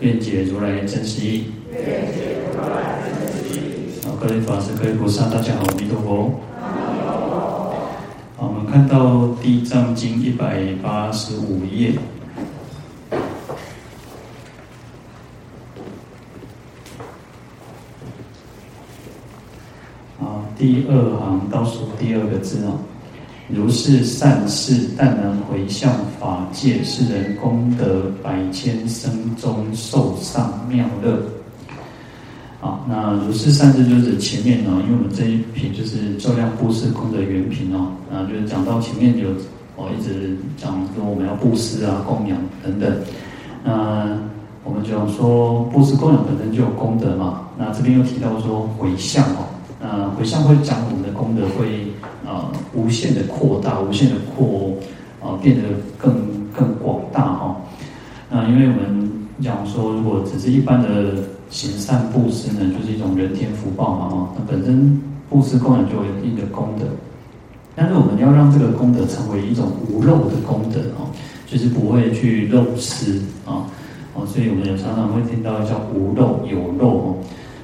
愿解如来真实义。好，各位法师、各位菩萨，大家好，阿弥陀佛。好，我们看到《地藏经》一百八十五页。啊，第二行倒数第二个字哦。如是善事，但能回向法界，是人功德百千生中受上妙乐。好，那如是善事就是前面呢，因为我们这一品就是咒量布施功德原品哦，啊，就是讲到前面有哦，一直讲说我们要布施啊、供养等等。那我们讲说布施供养本身就有功德嘛，那这边又提到说回向哦，那回向会讲我们的功德会。无限的扩大，无限的扩，啊，变得更更广大哈。那因为我们讲说，如果只是一般的行善布施呢，就是一种人天福报嘛哈。那本身布施供养就有一定的功德，但是我们要让这个功德成为一种无漏的功德哦，就是不会去漏失啊。哦，所以我们也常常会听到叫无漏有漏哦。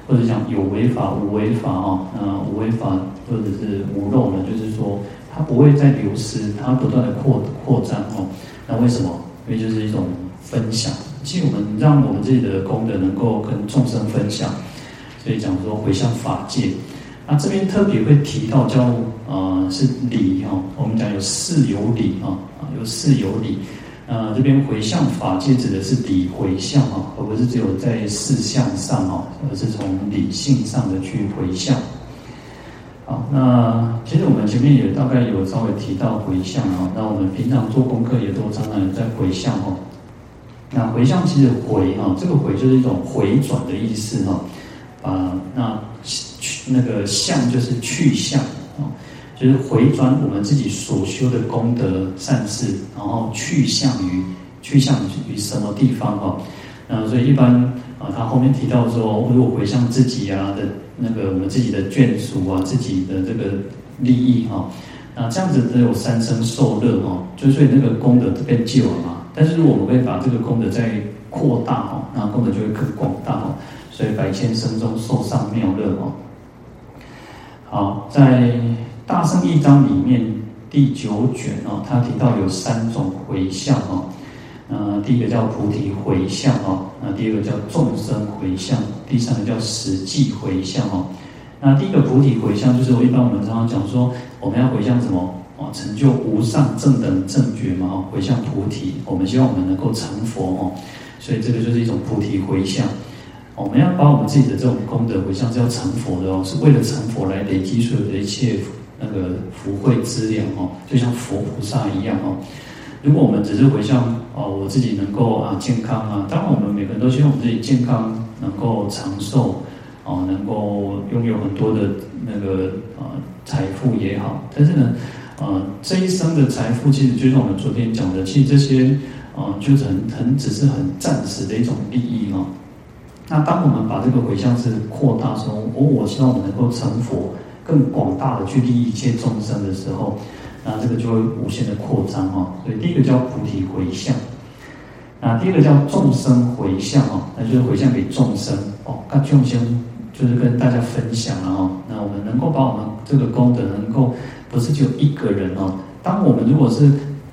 或者讲有为法无为法啊，那无为法或者是无漏呢，就是说它不会再流失，它不断的扩扩张哦。那为什么？因为就是一种分享，其实我们让我们自己的功德能够跟众生分享，所以讲说回向法界。那这边特别会提到叫啊是理哈，我们讲有四有理啊啊有四有理。呃，这边回向法界指的是理回向啊，而不是只有在事相上啊，而是从理性上的去回向。好，那其实我们前面也大概有稍微提到回向啊，那我们平常做功课也都常常在回向哦。那回向其实回啊，这个回就是一种回转的意思哈，啊，那去那个向就是去向啊。就是回转我们自己所修的功德善事，然后去向于去向于什么地方哈？那所以一般啊，他后面提到说，如果回向自己啊的那个我们自己的眷属啊，自己的这个利益哈，那这样子只有三生受乐哈，就所以那个功德变旧了嘛。但是我们会把这个功德再扩大哈，那功德就会更广大哈。所以百千生中受上妙乐哈。好，在。大圣义章里面第九卷哦，他提到有三种回向哦，呃，第一个叫菩提回向哦，那第二个叫众生回向，第三个叫实际回向哦。那第一个菩提回向就是我一般我们常常讲说，我们要回向什么哦？成就无上正等正觉嘛哦，回向菩提，我们希望我们能够成佛哦，所以这个就是一种菩提回向。我们要把我们自己的这种功德回向是要成佛的哦，是为了成佛来累积所有的一切。那个福慧资粮哦，就像佛菩萨一样哦。如果我们只是回向哦，我自己能够啊健康啊，当然我们每个人都希望我们自己健康，能够长寿哦，能够拥有很多的那个呃财富也好。但是呢，呃这一生的财富其实就像我们昨天讲的，其实这些啊就是很很只是很暂时的一种利益哦。那当我们把这个回向是扩大说，哦，我希望我能够成佛。更广大的去利益一切众生的时候，那这个就会无限的扩张哦。所以第一个叫菩提回向，那第一个叫众生回向哦，那就是回向给众生哦。那众生就是跟大家分享了哦。那我们能够把我们这个功德能够不是只有一个人哦。当我们如果是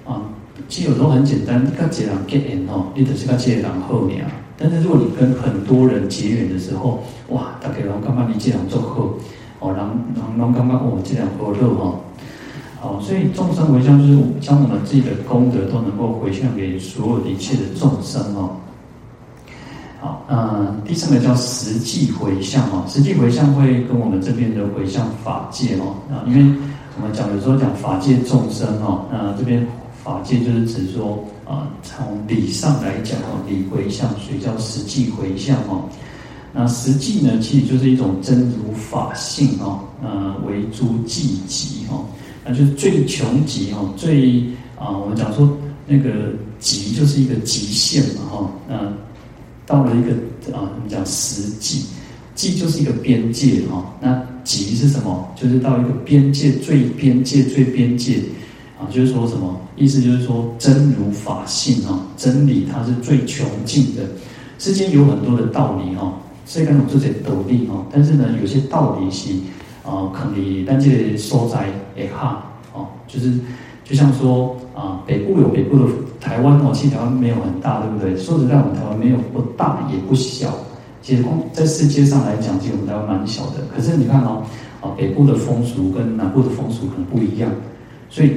啊，其实有时候很简单，你跟几个人结缘哦，你只是跟几个人后面啊。但是如果你跟很多人结缘的时候，哇，大家拢感觉你这样做后。哦，让让让刚刚我这样和乐哈，好，所以众生回向就是将我们自己的功德都能够回向给所有的一切的众生哦。好，那第三个叫实际回向哦，实际回向会跟我们这边的回向法界哦，啊，因为我们讲有时候讲法界众生哦，那这边法界就是指说啊，从理上来讲哦，理回向，所以叫实际回向哦。那实际呢，其实就是一种真如法性哦，呃，为诸寂极哦，那就是最穷极哦，最啊，我们讲说那个极就是一个极限嘛哈，那到了一个啊，我们讲实际，际就是一个边界哈，那极是什么？就是到一个边界最边界最边界啊，就是说什么意思？就是说真如法性啊，真理它是最穷尽的，世间有很多的道理哈。所以讲有这些道理哦，但是呢，有些道理是啊，可能但这个所在也哈哦，就是就像说啊，北部有北部的台湾哦，其实台湾没有很大，对不对？说实在，我们台湾没有不大也不小。其实在世界上来讲，其实我们台湾蛮小的。可是你看哦，啊，北部的风俗跟南部的风俗可能不一样，所以。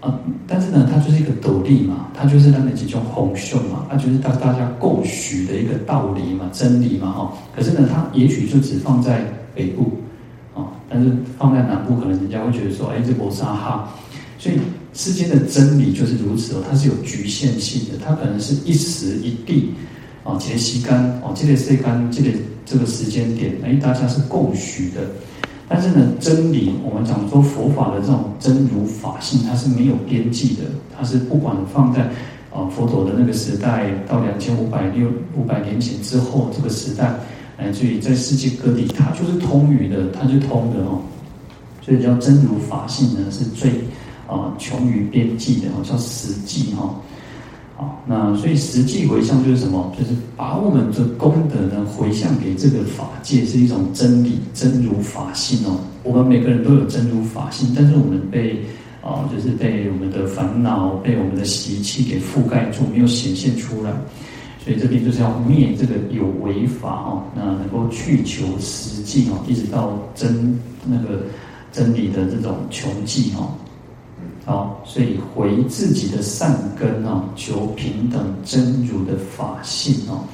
啊，但是呢，它就是一个斗笠嘛，它就是那么几种红袖嘛，它就是大大家共许的一个道理嘛，真理嘛，哈。可是呢，它也许就只放在北部，啊，但是放在南部，可能人家会觉得说，哎，这波沙哈。所以世间的真理就是如此哦，它是有局限性的，它可能是一时一地，啊，这个时间，哦，这个时间，这个这个时间点，哎，大家是共许的。但是呢，真理我们讲说佛法的这种真如法性，它是没有边际的，它是不管放在啊佛陀的那个时代，到两千五百六五百年前之后这个时代，来自于在世界各地，它就是通语的，它就通的哦。所以叫真如法性呢，是最啊穷于边际的哦，叫实际哈。好，那所以实际回向就是什么？就是把我们的功德呢回向给这个法界，是一种真理真如法性哦。我们每个人都有真如法性，但是我们被啊，就是被我们的烦恼、被我们的习气给覆盖住，没有显现出来。所以这边就是要灭这个有为法哦，那能够去求实际哦，一直到真那个真理的这种穷尽哦。好，所以回自己的善根哦，求平等真如的法性哦。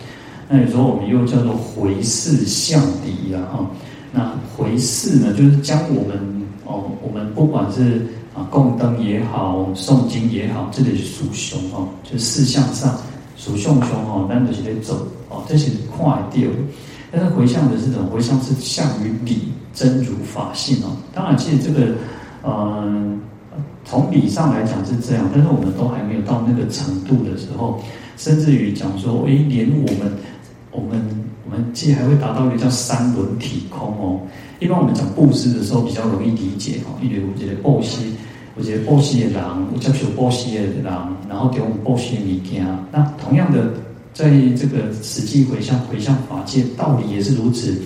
那有时候我们又叫做回向向敌啊哈。那回向呢，就是将我们哦，我们不管是啊供灯也好，诵经也好，这里是属熊哦，就是事项上属熊熊哦，但是得走哦，这是快掉。但是回向的是什么？回向是向于理真如法性哦。当然，其实这个嗯。从理上来讲是这样，但是我们都还没有到那个程度的时候，甚至于讲说，诶，连我们，我们，我们既还会达到一个叫三轮体空哦。一般我们讲布施的时候比较容易理解哦，因为我觉得布施，我觉得布施的人，我叫求布施的人，然后给我们布施的物件。那同样的，在这个实际回向回向法界，道理也是如此，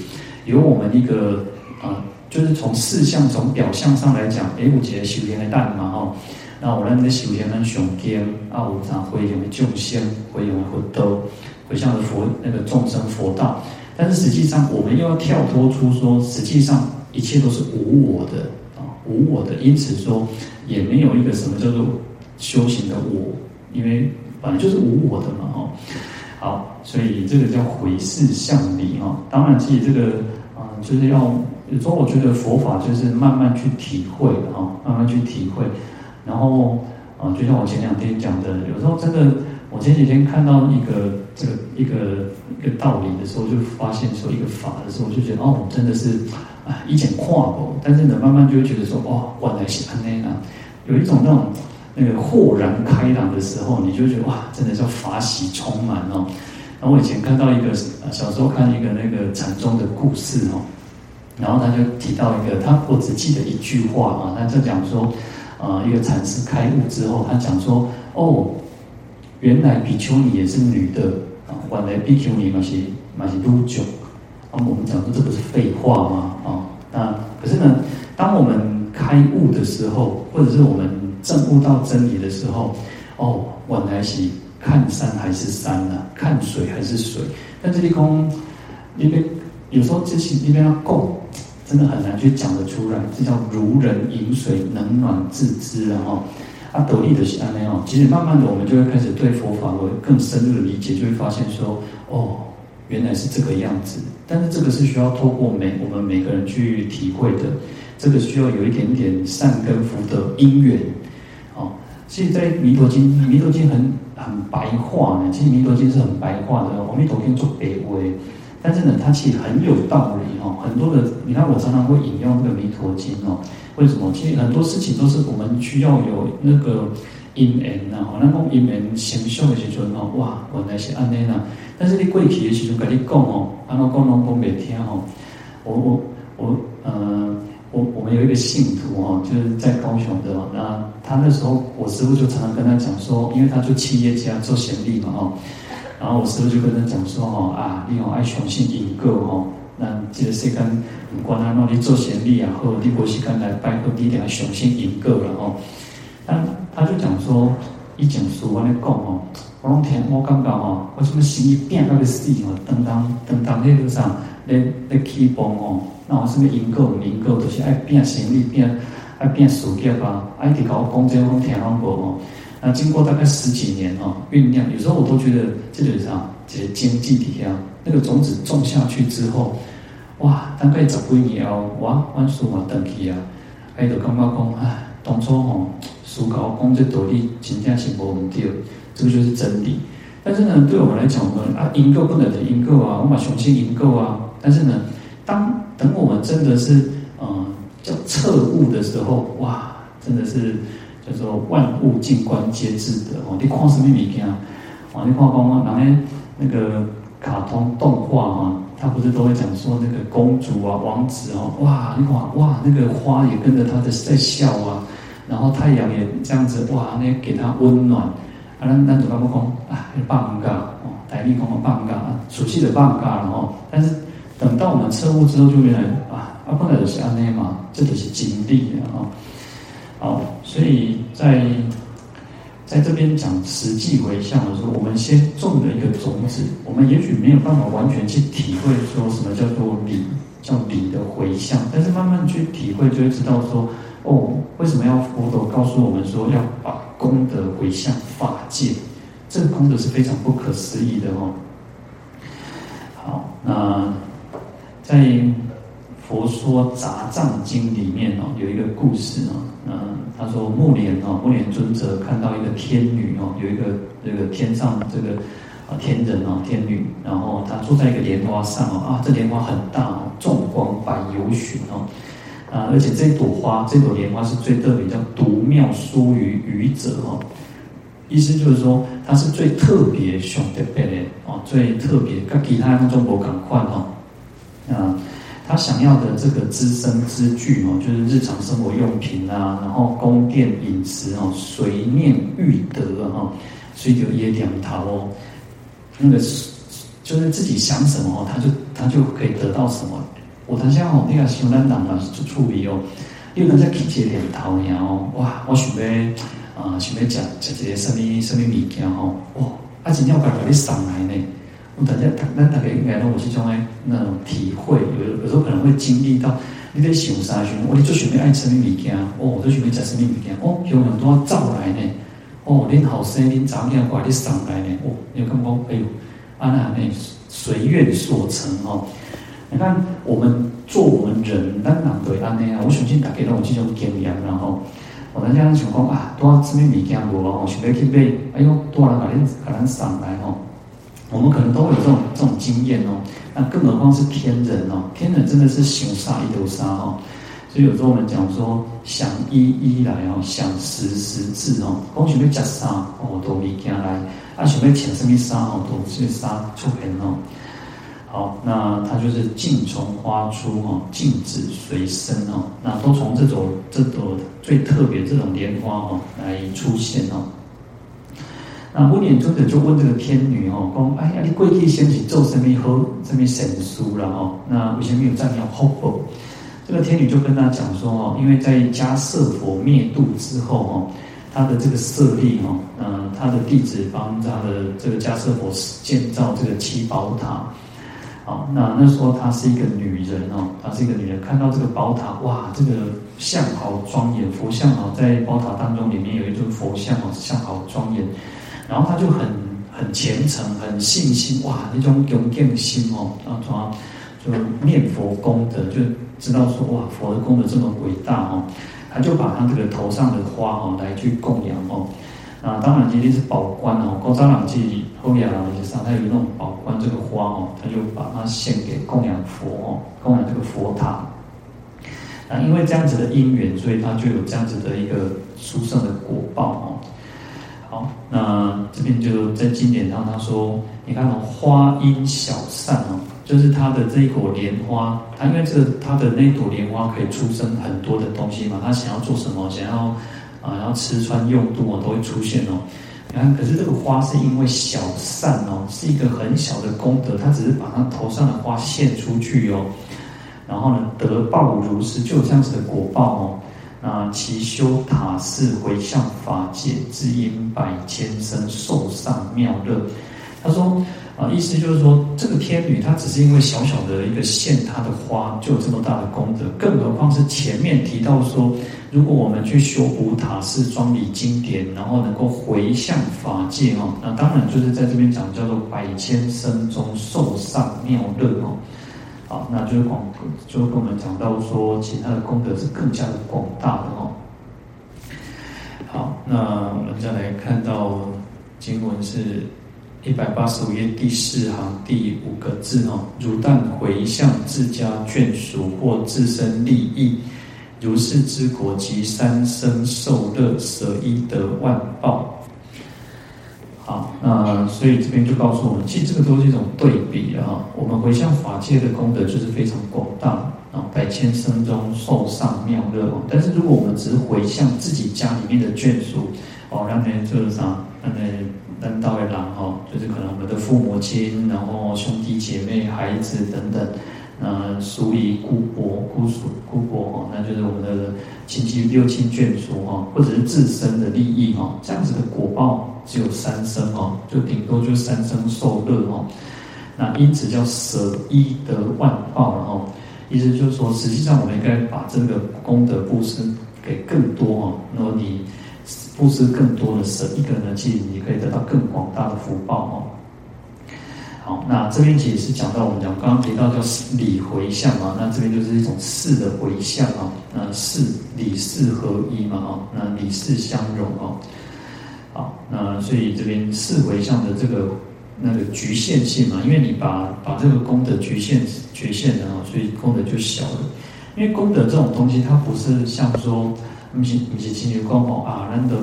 有我们一个啊。就是从事相、从表象上来讲，哎，我觉得修行的蛋嘛哦，那我们的修行很雄坚啊，我常回向的众生，回向的佛道，回向的佛那个众生佛道。但是实际上，我们又要跳脱出说，实际上一切都是无我的啊，无我的。因此说，也没有一个什么叫做修行的我，因为本来就是无我的嘛哦。好，所以这个叫回视向礼哈。当然，其实这个啊，就是要。有时候我觉得佛法就是慢慢去体会哈，慢慢去体会，然后啊，就像我前两天讲的，有时候真的，我前几天看到一个这个一个一个道理的时候，就发现说一个法的时候，就觉得哦，真的是啊，以前跨过，但是呢，慢慢就会觉得说哦，原来是安内啊，有一种那种那个豁然开朗的时候，你就觉得哇，真的叫法喜充满哦。然后我以前看到一个小时候看一个那个禅宗的故事哦。然后他就提到一个，他我只记得一句话啊，他就讲说，啊，一个禅师开悟之后，他讲说，哦，原来比丘尼也是女的啊，原来比丘尼嘛是嘛是女众，啊，我们讲说这不是废话吗？啊，那可是呢，当我们开悟的时候，或者是我们证悟到真理的时候，哦，原来是看山还是山呢、啊？看水还是水？但这里空，因为。有时候这些一边要够，真的很难去讲得出来。这叫如人饮水，冷暖自知，然后啊，得力的是安那哦。其实慢慢的，我们就会开始对佛法有更深入的理解，就会发现说，哦，原来是这个样子。但是这个是需要透过每我们每个人去体会的，这个需要有一点点善根福德因缘。其实，在《弥陀经》，《弥陀经》很很白话呢。其实《弥陀经》是很白话的，《阿弥陀经》做白话。但是呢，它其实很有道理哦。很多的，你看我常常会引用那个《弥陀经》哦。为什么？其实很多事情都是我们需要有那个因缘呐。吼，那讲因缘成熟的时阵哦，哇，原来是安尼呐。但是你过去的时阵，跟你讲哦，安怎讲拢讲袂听哦。我我我，呃，我我们有一个信徒哦，就是在高雄的。那他那时候，我师父就常常跟他讲说，因为他做企业家做贤利嘛哦。然后我师父就跟他讲说哦啊，你要爱相信因果哦。那这个世间不管他侬你做贤利啊，或你无时间来拜托，你一定要相信因果了哦。但他就讲说，一讲书我咧讲哦，我拢听我感觉哦，我什么心意变那个死哦，当当当当那路上咧咧起风哦，那我什么因果因果都是爱变贤利变爱变事业啊，爱提高工资我听拢无哦。那经过大概十几年哦酝酿，有时候我都觉得基本上这些经济底下那个种子种下去之后，哇，大概十几年后，哇，万树嘛登起啊，哎，就感觉讲，哎，当初吼，思考讲这道理真正是无毋对，这个就是真理。但是呢，对我们来讲，我们啊，因果不能是因果啊，我们相信因果啊。但是呢，当等我们真的是嗯叫彻悟的时候，哇，真的是。叫做万物静观皆自得哦，你看什么物件？哦，你看讲啊，人家那个卡通动画啊，他不是都会讲说那个公主啊、王子哦，哇，你看哇，那个花也跟着他的在笑啊，然后太阳也这样子哇，那给他温暖啊，咱咱就感觉讲啊，放假哦，台语讲放假，熟悉的放假了哦。但是等到我们彻悟之后，就原来啊，啊，本来就是安尼嘛，这都是经历啊。好，所以在在这边讲实际回向的时候，我们先种了一个种子，我们也许没有办法完全去体会说什么叫做理，叫理的回向，但是慢慢去体会，就会知道说，哦，为什么要佛陀告诉我们说要把功德回向法界，这个功德是非常不可思议的哦。好，那在佛说杂藏经里面哦，有一个故事哦。嗯，他说目连哦，目莲尊者看到一个天女哦，有一个这个天上这个啊天人哦，天女，然后他坐在一个莲花上哦，啊，这莲花很大哦，众光百由旬哦，啊，而且这朵花，这朵莲花是最特别，叫独妙殊于余者哦，意思就是说它是最特别上特别的哦，最特别跟其他那种不同款哦，啊。他想要的这个资身之具哦，就是日常生活用品啊，然后宫殿饮食哦，随念欲得哈，所以就也两套哦。那个就是自己想什么哦，他就他就可以得到什么。我等下哦，那个熊胆党啊，就处理哦，又能在去接两套呀哦，哇，我准备啊，准备讲讲这些什么什么物件哦，哇，啊，真要把把你上来呢。我大家，咱大家应该都有这种诶那种体会，有有时候可能会经历到，你在想啥时候，我你最喜欢爱吃什么物件？哦，最喜欢吃什么物件？哦，有很多造来呢。哦，恁好生恁早点过来上来呢。哦，你感觉，哎呦，啊那那随愿所成哦。你看我们做我们人，咱人对安尼啊，我相信大家都有这种经验，然后我大家想讲啊，多什么物件无哦，我想要去买，哎呦，多人把恁把咱上来哦。我们可能都会有这种这种经验哦，那更何况是天人哦，天人真的是想杀一头杀哦，所以有时候我们讲说想一一来哦，想十十字哦，光想要加杀哦，都未惊来，啊想要请什么杀哦，都去杀出现哦。好，那它就是净从花出哦，净子随身哦，那都从这种这朵最特别这种莲花哦来出现哦。那目连尊者就问这个天女哦，讲哎呀，你过去先去做什么好，什么善事了哦？那为什么有这样的福报？这个天女就跟他讲说哦，因为在迦叶佛灭度之后哦，他的这个舍利哦，嗯，他的弟子帮他的这个迦叶佛建造这个七宝塔。好，那那时候她是一个女人哦，她是一个女人，看到这个宝塔，哇，这个像好庄严，佛像哦，在宝塔当中里面有一尊佛像哦，像好庄严。然后他就很很虔诚，很信心，哇，那种恭敬心哦，啊，他就念佛功德，就知道说，哇，佛的功德这么伟大哦，他就把他这个头上的花哦来去供养哦，那当然，今天是宝冠哦，高扎朗记后面啊，也是上，他有那种宝冠这个花哦，他就把它献给供养佛哦，供养这个佛塔。那因为这样子的因缘，所以他就有这样子的一个殊胜的果报哦。好，那这边就在经典上他说，你看哦，花因小善哦，就是他的这一朵莲花，它因为这它的那朵莲花可以出生很多的东西嘛，它想要做什么，想要。啊，然后吃穿用度啊，都会出现哦。你看，可是这个花是因为小善哦，是一个很小的功德，它只是把它头上的花献出去哦。然后呢，得报如是，就有这样子的果报哦。啊其修塔寺回向法界，自因百千生受上妙乐。他说。啊，意思就是说，这个天女她只是因为小小的一个献她的花，就有这么大的功德，更何况是前面提到说，如果我们去修补塔寺、装理经典，然后能够回向法界哦，那当然就是在这边讲叫做百千生中受上妙乐哦。好，那就是广，就跟我们讲到说，其他的功德是更加的广大的哦。好，那我们再来看到经文是。一百八十五页第四行第五个字哦，如但回向自家眷属或自身利益，如是之果及三生受乐，舍一得万报。好，那所以这边就告诉我们，其实这个都是一种对比啊。我们回向法界的功德就是非常广大啊，百千生中受上妙乐。但是如果我们只是回向自己家里面的眷属，哦，让人就是啥，让人。三道为郎哈，就是可能我们的父母亲，然后兄弟姐妹、孩子等等，呃，属于姑伯、姑属、姑伯哈，那就是我们的亲戚六亲眷属哈，或者是自身的利益哈，这样子的果报只有三生哈，就顶多就三生受乐哈。那因此叫舍一得万报了哈，意思就是说，实际上我们应该把这个功德布施给更多哈，那么你。布施更多的舍一个人的气，你可以得到更广大的福报哦。好，那这边其实是讲到我们讲刚刚提到叫四理回向嘛，那这边就是一种事的回向啊，那事理事合一嘛，哦，那理事相融哦。好，那所以这边事回向的这个那个局限性嘛，因为你把把这个功德局限局限的啊，所以功德就小了。因为功德这种东西，它不是像说。不是不是，亲像讲吼啊，咱的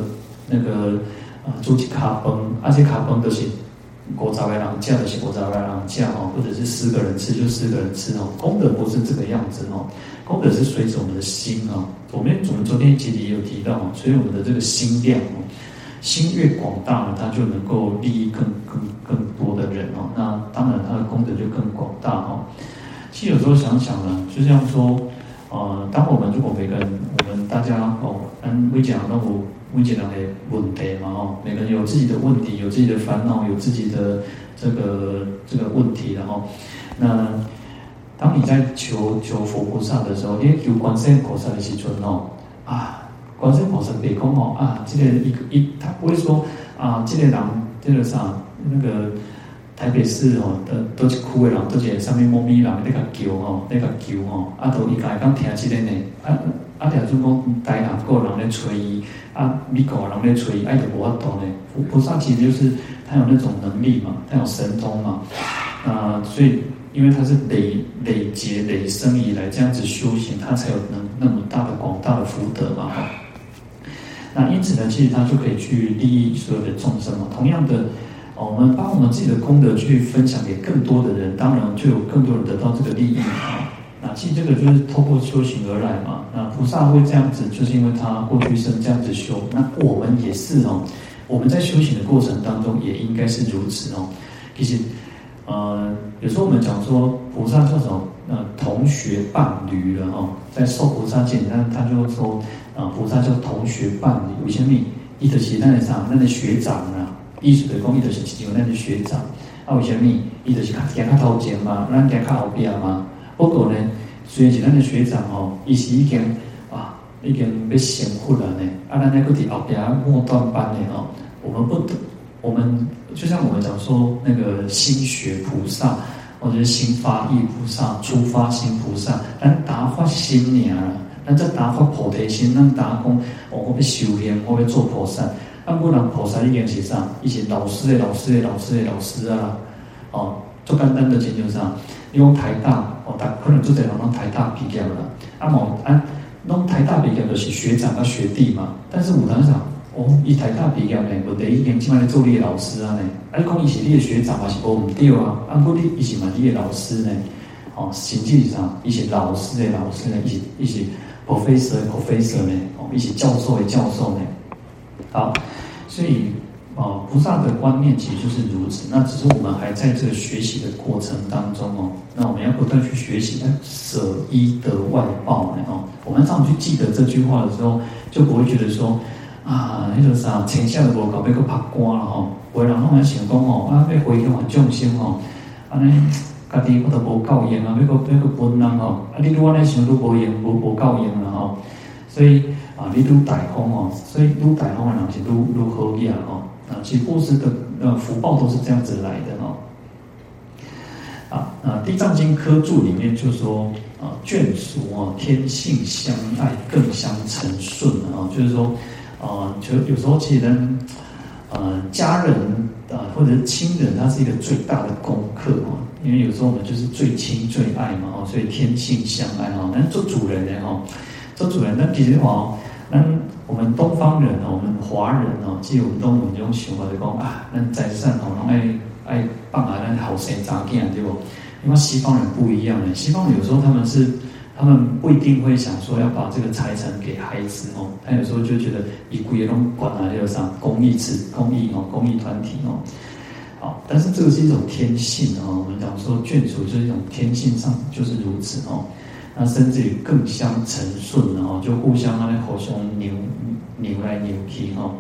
那个啊，煮一卡崩，而且卡崩都是五十个人吃，就是五十个人吃吼，或者是四个人吃就四个人吃哦。功德不是这个样子哦，功德是随着我们的心哦。我们我们昨天其实也有提到哦，所以我们的这个心量哦，心越广大了，它就能够利益更更更多的人哦。那当然，它的功德就更广大哦。其实有时候想想呢，就这样说。呃，当我们如果每个人，我们大家哦，嗯，会讲那我每个会讲的问题嘛哦，每个人有自己的问题，有自己的烦恼，有自己的这个这个问题，然后，那当你在求求佛菩萨的时候，你求观世音菩萨的时阵哦，啊，观世音菩萨别讲哦，啊，这个一个一，他不会说啊，这个人这个啥那个。台北市哦，都都是哭的人，都是上面猫咪人那个叫吼，那个叫吼，啊，都伊家刚听起来呢，啊啊，听说讲台南个人咧催伊，啊，美国人咧催伊，爱就无法度呢。菩菩萨其实就是他有那种能力嘛，他有神通嘛，啊，所以因为他是累累劫累生以来这样子修行，他才有能那么大的广大的福德嘛。那因此呢，其实他就可以去利益所有的众生嘛，同样的。我们把我们自己的功德去分享给更多的人，当然就有更多人得到这个利益啊。那其实这个就是透过修行而来嘛。那菩萨会这样子，就是因为他过去生这样子修。那我们也是哦，我们在修行的过程当中也应该是如此哦。其实，呃，有时候我们讲说菩萨叫什么？呃，同学伴侣了哦。在受菩萨戒，那他就说啊，菩萨叫同学伴侣。有些密，一的是那的啥，那的学长啊。意思就是讲，伊就是亲像咱的学长，啊，为虾米？伊就是较行较头前嘛，咱行较后边嘛。不过呢，虽然是咱的学长哦，伊是已经啊，已经被仙护了呢。啊，咱那个伫后壁末段班的哦，我们不，我们就像我们讲说那个心学菩萨，或者是心发意菩萨、出发心菩萨，咱达发心尔，咱这达发菩提心，咱达讲，我要修炼，我要做菩萨。啊，按不人菩萨一点写上，一些老师的老师的老师的老师啊，哦，做简单的研究上，用台大哦，大可能就得让台大毕业了。啊某啊，弄台大毕业的是学长和学弟嘛。但是我当时哦，以台大毕业呢，我第一年起码做你的老师啊呢。啊，你讲伊是你的学长还是无唔对啊？按不你伊是嘛你的老师呢？哦，实际上一些老师的老师呢，一些一些 professor professor 呢，哦，一些教授的教授呢。好，所以啊，菩萨的观念其实就是如此。那只是我们还在这个学习的过程当中哦。那我们要不断去学习，舍一得万报呢哦。我们常去记得这句话的时候，就不会觉得说啊，那个啥，天下的国搞被个怕光了哈。为人拢来想讲哦，啊，要回向还众生哦，啊，呢，家己不得无教养啊，要个要个本人哦，啊，你如果来想都无用，无无教养了哈。所以。啊，你愈大方哦，所以愈大方的人是愈愈好业哦。啊，其实布施的呃福报都是这样子来的哦。啊，啊《地藏经》科注里面就说啊，眷属哦，天性相爱，更相成顺啊，就是说啊，就有时候其实呢，呃，家人啊或者是亲人，他是一个最大的功课哦。因为有时候我们就是最亲最爱嘛哦，所以天性相爱哈。那做主人的哈，做主人那其实哦。那我们东方人哦，我们华人哦，即我们东方这种想法就讲啊，那财产哦，拢爱爱放啊，那后生查囝对不？因为西方人不一样的，西方人有时候他们是，他们不一定会想说要把这个财产给孩子哦，他有时候就觉得以贵那种管啊，就上公益慈公益哦，公益团体哦，好，但是这个是一种天性哦，我们讲说眷属就是一种天性上就是如此哦。那甚至于更相成顺，然后就互相那里互相扭扭来扭去哈。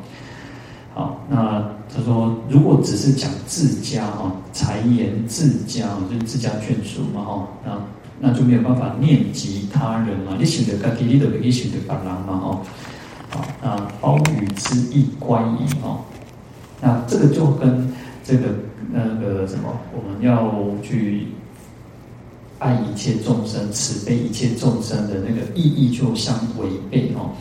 好，那他说，如果只是讲自家哈，财言自家，就是自家眷属嘛哈，那那就没有办法念及他人嘛。你选择自己，你都可以选择别人嘛哈。好，那包与之意乖矣哈。那这个就跟这个那个什么，我们要去。爱一切众生，慈悲一切众生的那个意义就相违背哦。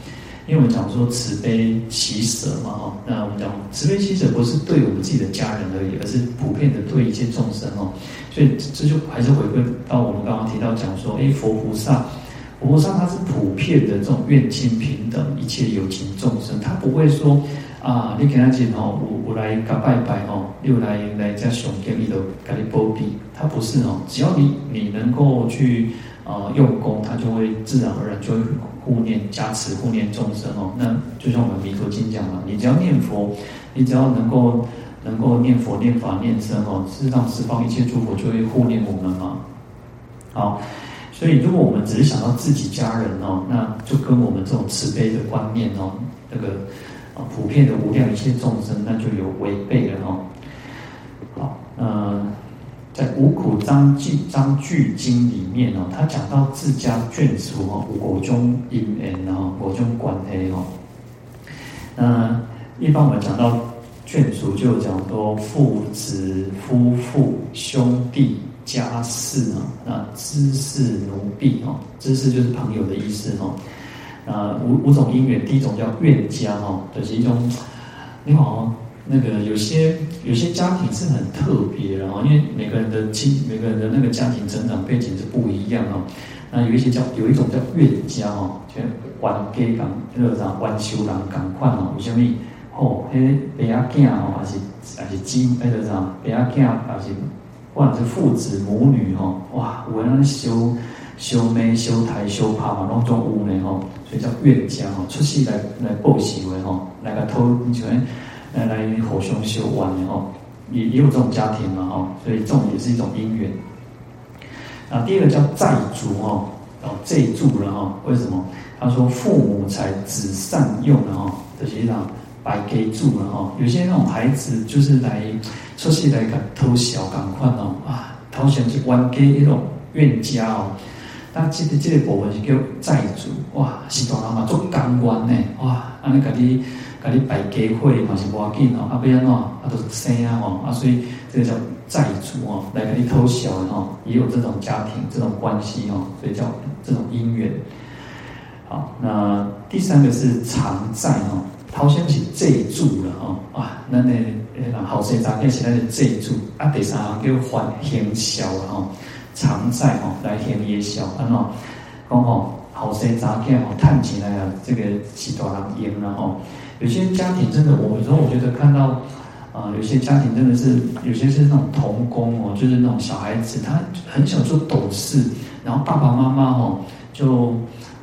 因为我们讲说慈悲喜舍嘛哈，那我们讲慈悲喜舍不是对我们自己的家人而已，而是普遍的对一切众生哦。所以这就还是回归到我们刚刚提到讲说，哎，佛菩萨，佛菩萨他是普遍的这种愿亲平等一切有情众生，他不会说。啊，你给他钱哦，我我来搞拜拜哦，又来来加熊给你的给你保庇，他不是哦，只要你你能够去啊、呃、用功，他就会自然而然就会护念加持护念众生哦。那就像我们弥陀经讲嘛，你只要念佛，你只要能够能够念佛念法念僧哦，事实上十方一切诸佛就会护念我们嘛。好，所以如果我们只是想到自己家人哦，那就跟我们这种慈悲的观念哦，那个。普遍的无量一切众生，那就有违背了哈。好，呃，在《五苦章句章句经》里面哦，他讲到自家眷属哦，五种因缘哦，五种关系哦。那一般我们讲到眷属，就讲说父子、夫妇、兄弟、家事啊，那知识、奴婢哦，知识就是朋友的意思哦。啊，五五种因缘，第一种叫怨家哈，就是一种，你好，那个有些有些家庭是很特别的哈，因为每个人的亲，每个人的那个家庭成长背景是不一样哦。那有一些叫有一种叫怨家哦，就冤家港那个啥冤仇人港款哦，为什么？哦，迄个爸仔囝哦，还是还是姊那个啥爸仔囝，还是或者是父子母女哦，哇，有人修。修眉、修台、修帕嘛，拢总有呢吼，所以叫愿家吼，出世来来报喜的吼，来个偷，你像来来互相修完的吼，也也有这种家庭嘛吼，所以这种也是一种因缘。啊，第二个叫债主哦，哦债主了哈，为什么？他说父母财子善用的哈，就是让白给住了哈，有些那种孩子就是来出世来个偷小赶快哦，啊，偷钱是还给一种愿家哦。那这个这个部分是叫债主，哇，是大人嘛做甘愿呢，哇，安尼家己家己摆家伙嘛是无要紧哦，啊，不然喏，啊都是生啊哦，啊，所以这个叫债主哦，来家己偷笑的哦，也有这种家庭这种关系哦，所以叫这种姻缘。好，那第三个是偿债哦，头先是借住了吼，哇，咱的诶后生查囝是咱的借住，啊，第三项叫还行孝吼，常在吼来行夜孝，安怎讲吼后生查囝吼探起来啊，这个是多人烟了吼。有些家庭真的，我有时候我觉得看到啊、有些家庭真的是，有些是那种童工哦，就是那种小孩子，他很小就懂事，然后爸爸妈妈吼就。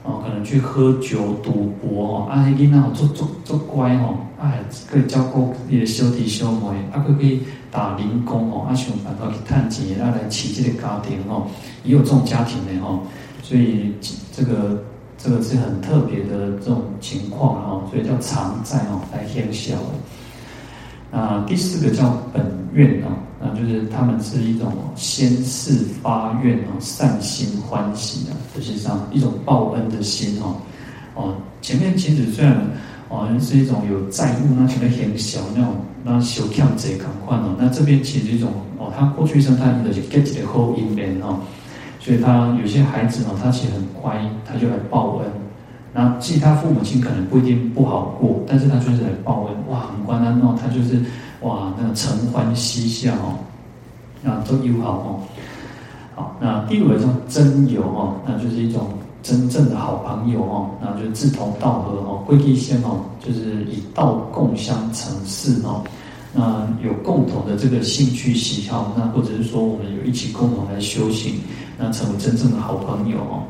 哦，可能去喝酒、赌博哦，啊，囡仔做做做乖哦，啊，可以照顾你的小弟小妹，啊，可以打零工哦，啊，想办法去赚钱，啊，来饲这个家庭哦，也有这种家庭的哦，所以这个这个是很特别的这种情况哦，所以叫常在哦来行孝。那第四个叫本愿哦。那就是他们是一种先世发愿哦，善心欢喜啊，实际上一种报恩的心哦。哦，前面其实虽然哦是一种有债务，那前面很小那种，那修强者赶快哦。那这边其实一种哦，他过去生他的 get 的后因缘哦，所以他有些孩子哦，他其实很乖，他就来报恩。那其他父母亲可能不一定不好过，但是他就是来报恩，哇，很乖啊，那他就是。哇，那个承欢喜笑哦，那都友好哦。好，那第五个叫真友哦，那就是一种真正的好朋友哦，那就志同道合哦，归地仙哦，就是以道共相成事哦。那有共同的这个兴趣喜好，那或者是说我们有一起共同来修行，那成为真正的好朋友哦。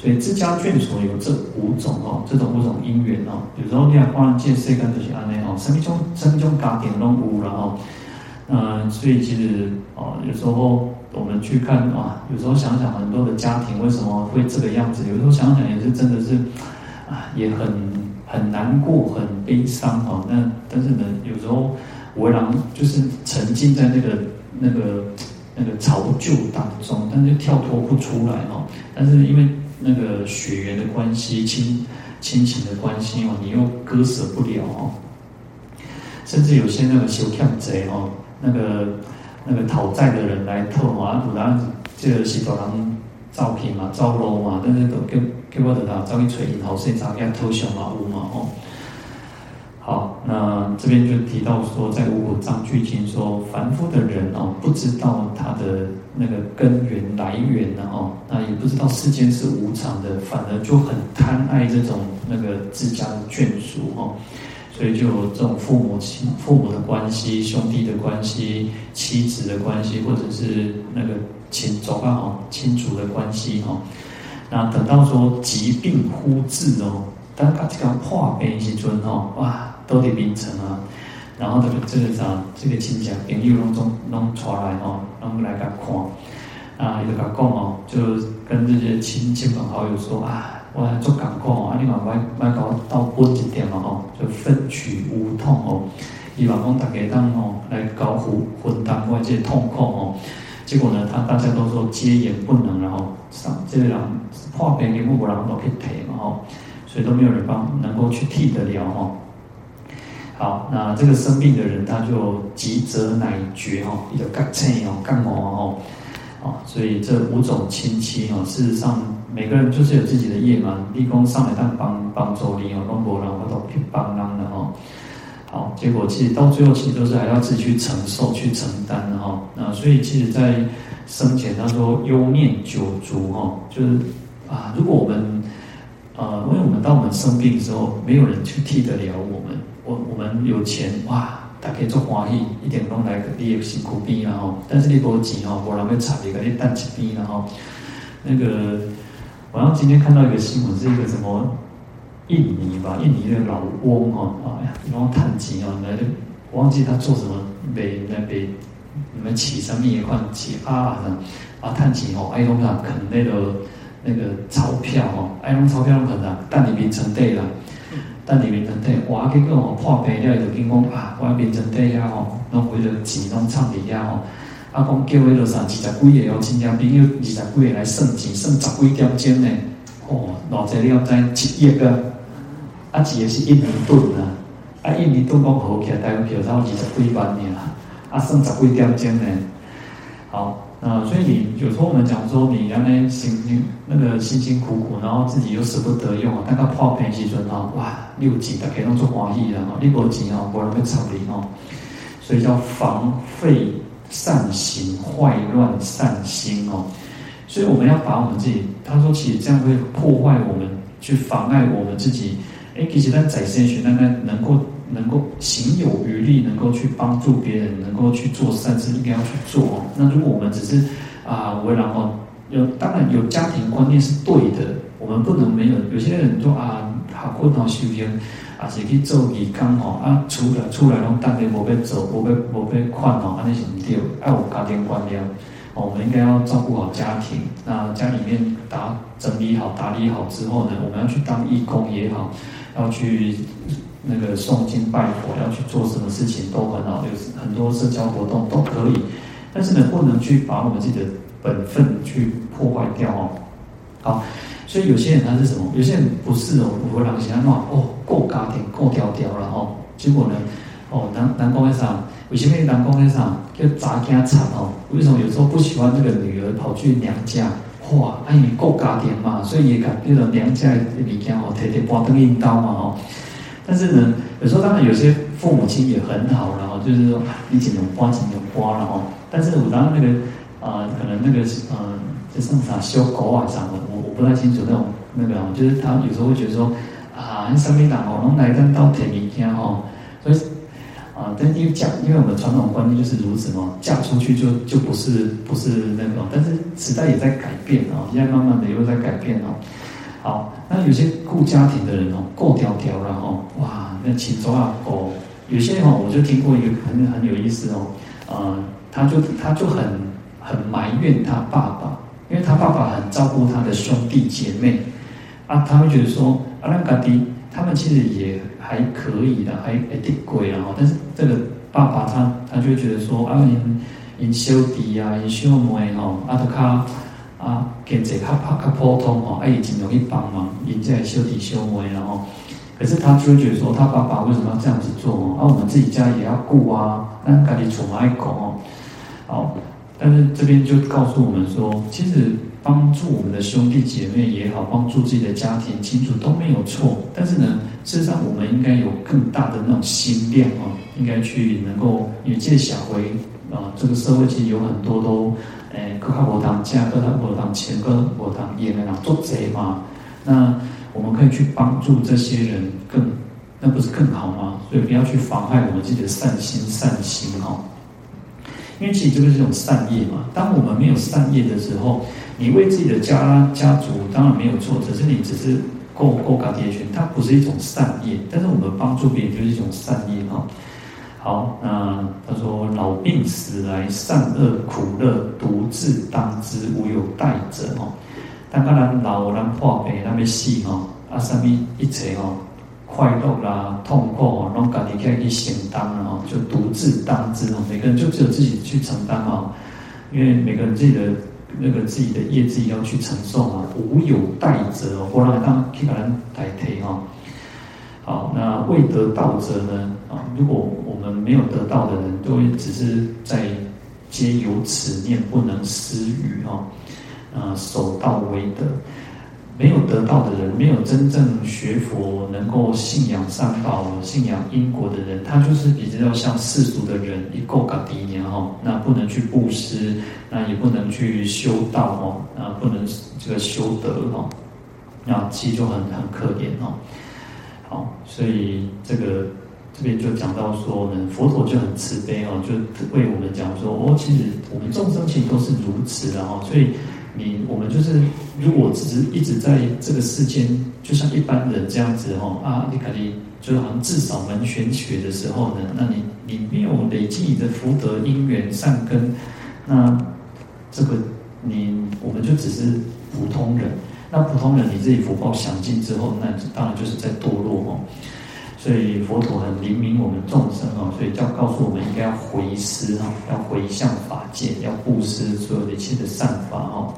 所以自家眷所有这五种哦，这种五种因缘哦。有时候你看华人界世间这些安内哦，生命中生命中家庭拢无了哦。嗯，所以其实哦，有时候我们去看啊，有时候想想很多的家庭为什么会这个样子，有时候想想也是真的是啊，也很很难过、很悲伤哦。那但是呢，有时候为人就是沉浸在那个那个那个巢臼当中，但是跳脱不出来哦。但是因为那个血缘的关系、亲亲情的关系哦，你又割舍不了哦。甚至有些那个修抢贼哦，那个那个讨债的人来偷啊，不然这个是多人照片嘛、照楼嘛，但是都给给我的他照一锤，然后现场给他偷小马屋嘛哦。好，那这边就提到说，在《五谷藏句经》说，凡夫的人哦，不知道他的那个根源来源呢哦，那也不知道世间是无常的，反而就很贪爱这种那个自家的眷属哦，所以就这种父母亲、父母的关系、兄弟的关系、妻子的关系，或者是那个亲走吧哦，亲族的关系哈。那等到说疾病忽至哦。当他这个破病时阵吼，哇，到底名称啊，然后这个这个啥，这个亲戚朋友拢总拢出来吼，拢来甲看，啊，伊就甲讲哦，就跟这些亲戚朋好友说啊，我做感讲啊，你嘛买买搞到分一点嘛吼，就分取无痛哦，伊话讲大家当吼来搞分分担外界痛苦哦，结果呢，他大家都说接言不能，然后上这个人破病根本无人都去提嘛吼。所以都没有人帮能够去替得了哈。好，那这个生病的人他就急则乃绝哈，一个干脆哦，干毛哦，哦，所以这五种亲戚哦，事实上每个人就是有自己的业嘛，立功上来当帮帮助你哦，帮不然我都去帮忙的哈。好，结果其实到最后其实都是还要自己去承受去承担的哈。那所以其实，在生前他说忧念久足哈，就是啊，如果我们呃，因为我们当我们生病的时候，没有人去替得了我们。我我们有钱哇，大家做欢喜，一点都来你也辛苦病然后，但是你没钱哦，不然会差一个你担起病然后。那个，我好像今天看到一个新闻，是一个什么印尼吧，印尼的老翁哦，哎呀，然后叹气哦，来的忘记他做什么，被那被你们起什么一块起啊啊叹气哦，哎哟那啃那个。那个钞票哦，爱用钞票可能但你名称对了，但你名称对，哇，结果哦破病了就跟讲啊，我名称对呀吼，拢为了钱拢藏伫遐吼，啊讲叫迄落啥二十几个哦，亲戚朋友二十几个来算钱，算十几点钟呢，哦，偌济了知一亿个，啊一个是印尼盾啊，啊印尼盾讲好起来，大概票差二十几万尔，啊算十几点钟呢，好。啊，所以你有时候我们讲说，你原来辛辛那个辛辛苦苦，然后自己又舍不得用啊，大概破病时阵啊，哇，六级大家拢做欢喜啦，你无钱哦，无人要插你哦，所以叫防废善行，坏乱善心哦。所以我们要把我们自己，他说其实这样会破坏我们，去妨碍我们自己。哎，其实在在先学，那能够能够行有余力，能够去帮助别人，能够去做善事，应该要去做。那如果我们只是啊，为然后有当然有家庭观念是对的，我们不能没有。有些人说啊，好过到修行，啊是去做义工哦，啊出来出来然后当然无被走，无被无被困哦，安尼是唔对，爱有家庭观念。我们应该要照顾好家庭，那家里面打整理好、打理好之后呢，我们要去当义工也好，要去那个诵经拜佛，要去做什么事情都很好，有很多社交活动都可以。但是呢，不能去把我们自己的本分去破坏掉哦。好，所以有些人他是什么？有些人不是哦，我让其他话哦，过家庭过掉掉了哦，结果呢，哦，南南宫上。为什么南宫那上叫杂家产哦？为什么有时候不喜欢这个女儿跑去娘家？哇，哎，你够家庭嘛，所以也敢那种娘家的物件哦，天天刮灯印刀嘛哦。但是呢，有时候当然有些父母亲也很好，然后就是说你只能刮，只能刮了哦。但是我当那个啊、可能那个呃，就剩啥修狗啊啥的，我我不太清楚那种那个，就是他有时候会觉得说啊，什么人哦，拢来咱到田里边哦，所以。啊，但因为讲，因为我们传统观念就是如此嘛，嫁出去就就不是不是那个，但是时代也在改变啊，现在慢慢的又在改变哦。好，那有些顾家庭的人哦，够条条了哦，哇，那情州啊哦，有些哦，我就听过一个很很有意思哦，呃，他就他就很很埋怨他爸爸，因为他爸爸很照顾他的兄弟姐妹，啊，他会觉得说，阿兰嘎迪。他们其实也还可以的，还还挺贵啊。但是这个爸爸他他就觉得说啊，因因修弟啊，因修妹吼，啊，都卡啊，经济卡卡卡普通吼，啊，已经容易帮忙，因在修弟修妹，然后，可是他就会觉得说，他爸爸为什么要这样子做哦？啊，我们自己家也要顾啊，那赶紧出卖口哦。好，但是这边就告诉我们说，其实。帮助我们的兄弟姐妹也好，帮助自己的家庭亲属都没有错。但是呢，事实上我们应该有更大的那种心量啊，应该去能够，因为借小回啊，这个社会其实有很多都，诶，各靠我当家，各靠我当钱，各我当爷来当做贼嘛。那我们可以去帮助这些人更，那不是更好吗？所以不要去妨害我们自己的善心善行哈。因为其实这个是一种善业嘛。当我们没有善业的时候，你为自己的家家族当然没有错，只是你只是够够搞贴群，它不是一种善业。但是我们帮助别人就是一种善业哈。好，那他说老病死来，善恶苦乐独自当之，无有代者哦。但当然老人破病那么死哈，啊什么一切哦，快乐啦、痛苦哦，拢家己可以去承担哦，就独自当之哦。每个人就只有自己去承担哦，因为每个人自己的。那个自己的业自己要去承受嘛，无有代者哦，或让当其他人代替哈。好，那未得道者呢？啊，如果我们没有得到的人，都会只是在皆有此念，不能施与哈。啊，守道为德。没有得到的人，没有真正学佛，能够信仰三宝、信仰因果的人，他就是比较像世俗的人，一够搞第一年哈，那不能去布施，那也不能去修道哦，那不能这个修德哈，那其实就很很可怜哦。好，所以这个这边就讲到说呢，佛陀就很慈悲哦，就为我们讲说，哦，其实我们众生其实都是如此的哦，所以。你我们就是，如果只是一直在这个世间，就像一般人这样子哦，啊，你肯定就好像至少门玄学的时候呢，那你你没有累积你的福德因缘善根，那这个你我们就只是普通人。那普通人你自己福报享尽之后，那当然就是在堕落哦。所以佛陀很怜悯我们众生哦，所以教告诉我们应该要回施哈，要回向法界，要布施所有的一切的善法哦。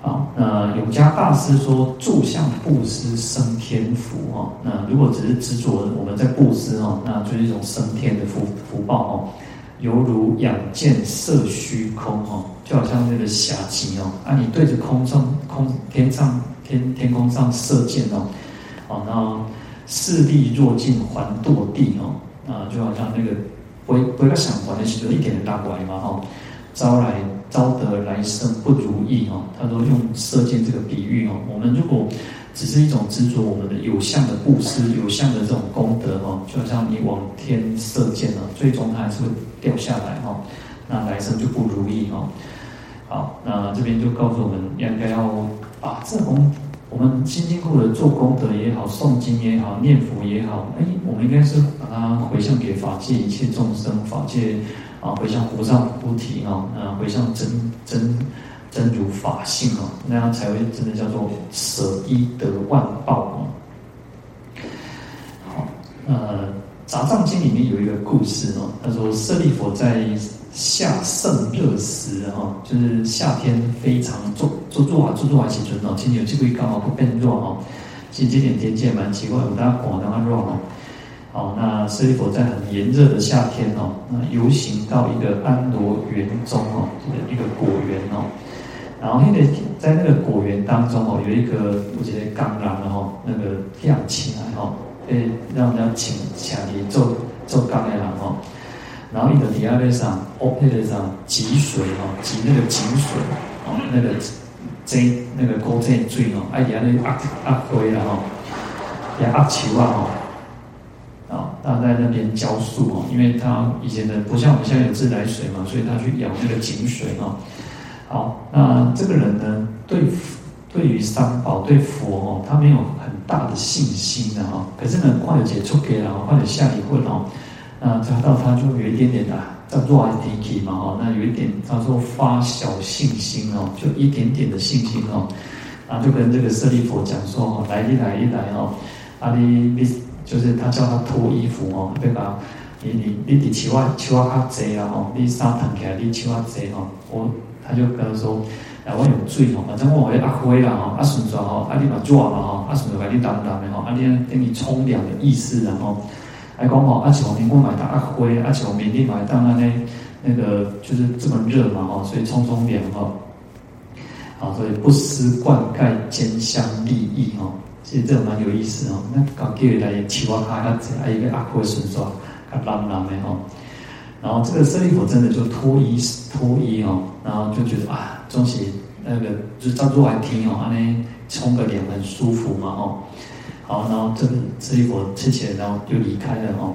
好，那永嘉大师说，住相布施生天福哦。那如果只是执着我们在布施哦，那就是一种升天的福福报哦。犹如仰见色虚空哦，就好像那个霞旗哦，啊，你对着空中空天上天天空上射箭哦，哦，那视力若尽还堕地哦，啊，就好像那个不不要想还的时候一点点打过来嘛哈，招来招得来生不如意哦，他说用射箭这个比喻哦，我们如果只是一种执着我们的有相的布施，有相的这种功德哦，就好像你往天射箭了，最终它还是会掉下来哈，那来生就不如意哈。好，那这边就告诉我们，应该要把这种我们辛辛苦苦的做功德也好，诵经也好，念佛也好，哎，我们应该是把它回向给法界一切众生，法界啊，回向无上菩提啊，啊，回向真真。真如法性啊，那样才会真的叫做舍一得万报啊。好，呃，《杂藏经》里面有一个故事哦，他说舍利弗在夏盛热时哈，就是夏天非常做做做啊做做啊起春哦，天气有机会刚好会变热哦。其实这点天气也蛮奇怪，有大家广东话热哦。好，那舍利弗在很炎热的夏天哦，那游行到一个安罗园中哦，这个一个果园哦。然后那个在那个果园当中哦，有一个我觉得刚刚然后那个亮起来哈，诶，让人家请请你做做刚的人哈。然后一个底下那上，哦，那个上汲水哈，汲那个井水哦，那个井那个锅井水哦，哎呀那个压压灰了哈，也压球啊哈。啊，他在那边浇树哦，因为他以前的不像我们现在有自来水嘛，所以他去舀那个井水哈。好，那这个人呢，对对于三宝、对佛哦，他没有很大的信心的哈。可是呢，快点接触给了，快点下离婚哦。那他到他就有一点点的叫做爱提起嘛哈。那有一点他说发小信心哦，就一点点的信心哦。然后就跟这个舍利弗讲说哦，来一来一来哦，啊你你就是他叫他脱衣服哦，对吧？你你你你穿啊穿啊较济啊吼，你衫脱起来你穿啊济吼，我。他就跟他说：“啊，我有水吼，反正我会压灰啦吼，啊顺转吼，啊你把抓嘛吼，啊顺转把你当当的吼，啊你给你冲凉的意思然后，还讲吼，啊前面我买的阿灰，啊前面你买当那呢那个就是这么热嘛吼，所以冲冲凉吼，好，所以不施灌溉兼相利益吼，其实这个蛮有意思哦。那搞叫来青蛙卡卡子，还有一个阿灰顺转，啊蓝蓝的吼。”然后这个舍利弗真的就脱衣脱衣哦，然后就觉得啊，东西那个就是照做来听哦，那冲个凉很舒服嘛哦。好，然后这个舍利弗吃起来，然后就离开了哦。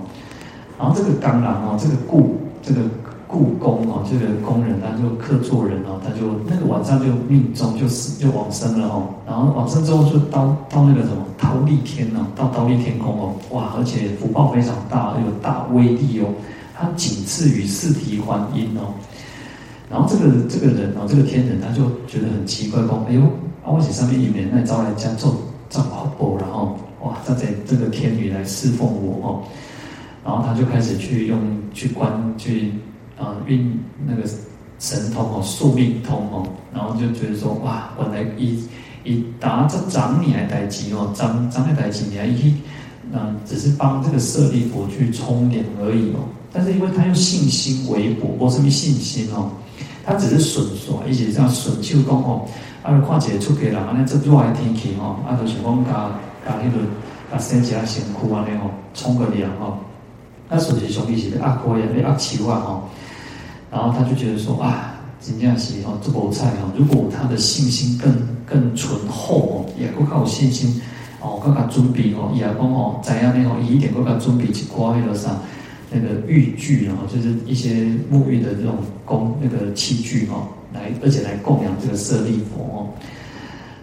然后这个刚郎哦，这个故这个故宫哦，这个工人他就客座人哦，他就那个晚上就命中就死就往生了哦。然后往生之后就到到那个什么忉利天哦，到忉利天空哦，哇，而且福报非常大，有大威力哦。他仅次于四谛还因哦，然后这个这个人哦，这个天人他就觉得很奇怪，说：“哎呦，啊，我写上面一面那招来家做造好报，然后哇，站在这个天女来侍奉我哦，然后他就开始去用去观去啊运那个神通哦，宿命通哦，然后就觉得说哇，本来以以达这长你来代志哦，长长来代志你还一嗯，只是帮这个舍利佛去冲凉而已哦。”但是因为他用信心为薄，没什么信心哦，他只是损说，一直这样顺手讲哦，啊，看起来出家人安尼这热的天气哦，啊，就是讲加加迄个加洗一下身躯安尼哦，冲个凉哦，那实际上是压锅呀，被压球啊吼，然后他就觉得说啊，真正是哦，这道菜哦，如果他的信心更更醇厚哦，也够较有信心哦，更加准备哦，也讲哦，知影呢哦，伊一定更加准备一寡迄个啥。那个浴具啊，就是一些沐浴的这种工那个器具哦，来而且来供养这个舍利佛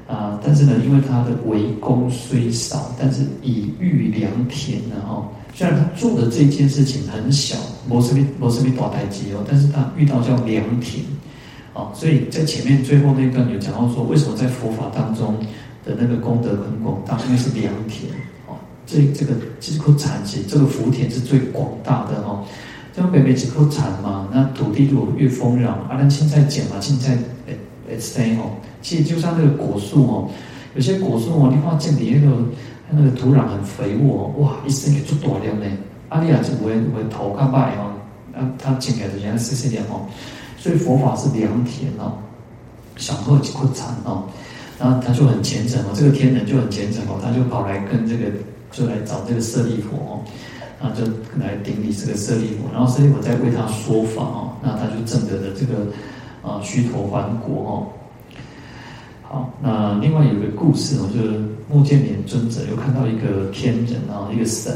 哦，啊，但是呢，因为他的为功虽少，但是以遇良田呢哈，虽然他做的这件事情很小，摩斯密摩斯密大代机哦，但是他遇到叫良田，哦，所以在前面最后那段有讲到说，为什么在佛法当中的那个功德很广大，因为是良田。哦这这个几棵蚕其实这个福田是最广大的哦，样北北几棵蚕嘛，那土地如果越丰饶，啊，那青菜减嘛，青菜诶诶生哦，其实就像那个果树哦，有些果树哦，你看见底那个那个土壤很肥沃，哇，一生就出大量呢，啊，你也是会会头较歹哦，啊，他进来的人是这样哦，所以佛法是良田哦，享受苦惨哦，然后他就很虔诚哦，这个天人就很虔诚哦，他就跑来跟这个就来找这个舍利佛哦，那就来顶礼这个舍利弗，然后舍利弗在为他说法哦，那他就证得了这个啊须陀洹果哦。好，那另外有一个故事哦，就是目犍连尊者又看到一个天人啊，一个神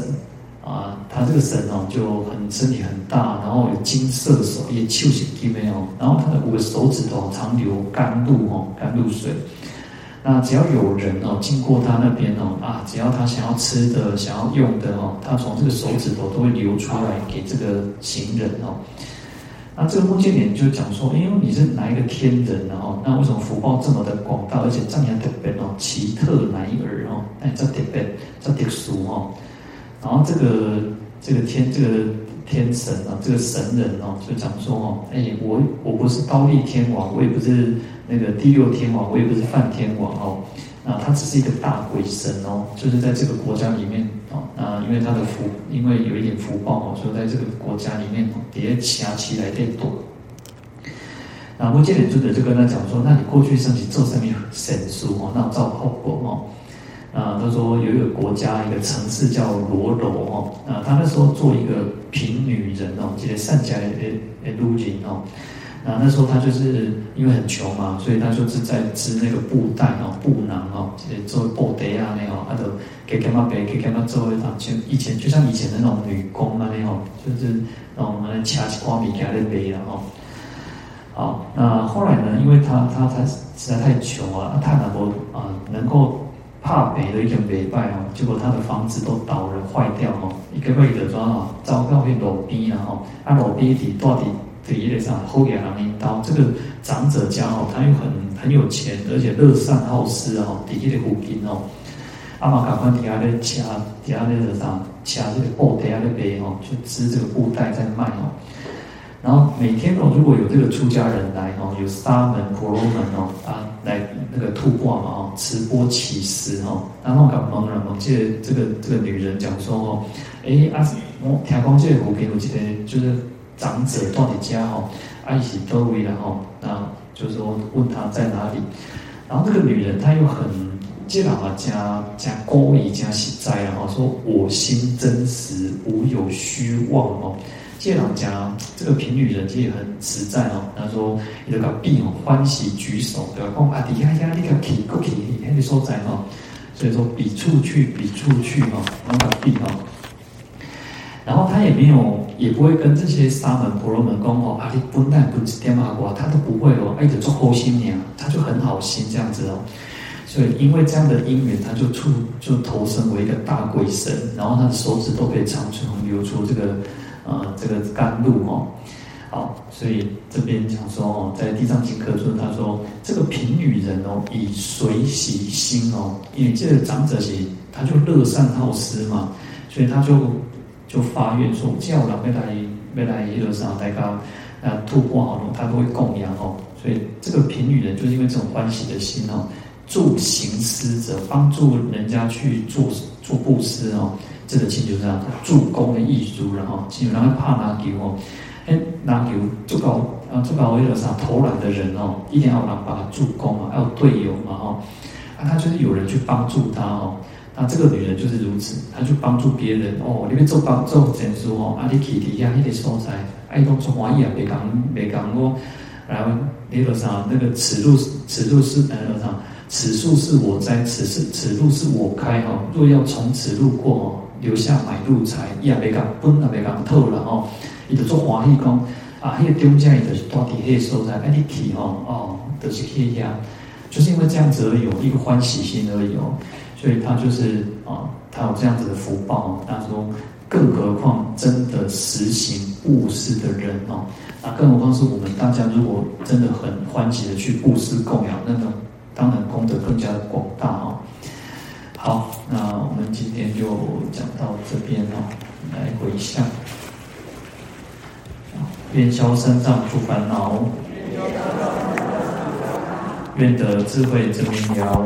啊，他这个神哦就很身体很大，然后有金色的手，也手是金的哦，然后他的五个手指头常流甘露哦，甘露水。那只要有人哦经过他那边哦啊，只要他想要吃的、想要用的哦，他从这个手指头都会流出来给这个行人哦。那这个目犍连就讲说，因为你是哪一个天人哦，那为什么福报这么的广大，而且这样特别哦，奇特难尔哦，哎，这特别这特殊哦。然后这个这个天这个天神啊，这个神人哦，就讲说哦，哎，我我不是高利天王，我也不是那个第六天王，我也不是梵天王哦。那他只是一个大鬼神哦，就是在这个国家里面哦，那因为他的福，因为有一点福报哦，所以在这个国家里面哦，叠加起来最多。那目犍连尊者就跟他讲说，那你过去生起做什么神书哦，那我造后果哦。啊，他说有一个国家一个城市叫罗楼哦，啊他那时候做一个贫女人哦，这个善家的诶诶路人哦。那那时候他就是因为很穷嘛，所以他就是在织那个布袋哦、布囊哦，就是做布袋啊那哦，他就给给妈背，给给妈做一套，就以前就像以前的那种女工啊那哦，就是那种来掐起花米给他的背了哦。好，那后来呢，因为他他他实在太穷啊，他能够啊能够怕北的一个北拜哦，结果他的房子都倒了坏掉哦，一个位的说哦，糟糕去路边了哦，啊路边底到底。第一个上后眼两镰刀，这个长者家哦，他又很很有钱，而且乐善好施哦。第一个附近哦，阿妈赶快底下咧掐，底下咧个啥，掐这个布，底下咧背哦，去织这个布袋在卖哦。然后每天哦，如果有这个出家人来哦，有沙门婆罗门哦啊来那个吐话嘛哦，持钵乞食哦，然后赶忙人嘛，借这个这个女人讲说哦，哎啊，我听讲这个附近有一个就是。长者到底家哦，爱惜多维然后，那就是说问他在哪里，然后这个女人她又很接朗啊，加加高义加实在然后说我心真实，无有虚妄哦。接朗讲这个贫女人其实很实在哦，他说一个病哦，欢喜举手对吧？讲啊，底下压那个起过起，那个所在哦，所以说彼处去彼处去哦，然后病哦。然后他也没有，也不会跟这些沙门婆罗门讲哦，阿里不但不点麻瓜，他都不会哦，哎，就做好心娘，他就很好心这样子哦。所以因为这样的因缘，他就出就投生为一个大鬼神，然后他的手指都可以长出流出这个呃这个甘露哦。好，所以这边讲说哦，在地藏经科中，他说这个贫女人哦，以随喜心哦，因为这个长者洗他就乐善好施嘛，所以他就。就发愿说，叫人要来要来一路上大家啊吐蕃好他都会供养哦。所以这个贫女人就是因为这种欢喜的心哦，助行施者，帮助人家去做做布施哦。这个亲就是这样，助攻的意思，然后基本上怕拿球哦，哎拿球做高啊做高一路上投篮的人哦，一定要让把他助攻嘛，要有队友嘛哦，啊他就是有人去帮助他哦。那这个女人就是如此，她去帮助别人哦，里面做帮做善事哦，阿里提提呀，那个所在，爱都做华裔啊，别讲别讲我，然后那个啥，那个此路此路是那个啥，此树是我栽，此是此路是我开哈，若要从此路过哦，留下买路财，也别讲分啊，别讲透了哦，伊就做华裔讲啊，那个中间伊就是到底那个所在，阿你提哦哦，都是这样，就是因为这样子而已，一个欢喜心而已哦。所以他就是啊，他有这样子的福报。他说，更何况真的实行布施的人哦，那更何况是我们大家，如果真的很欢喜的去布施供养，那么当然功德更加的广大哦。好，那我们今天就讲到这边哦，来回向，愿消三障诸烦恼，愿得智慧真明了。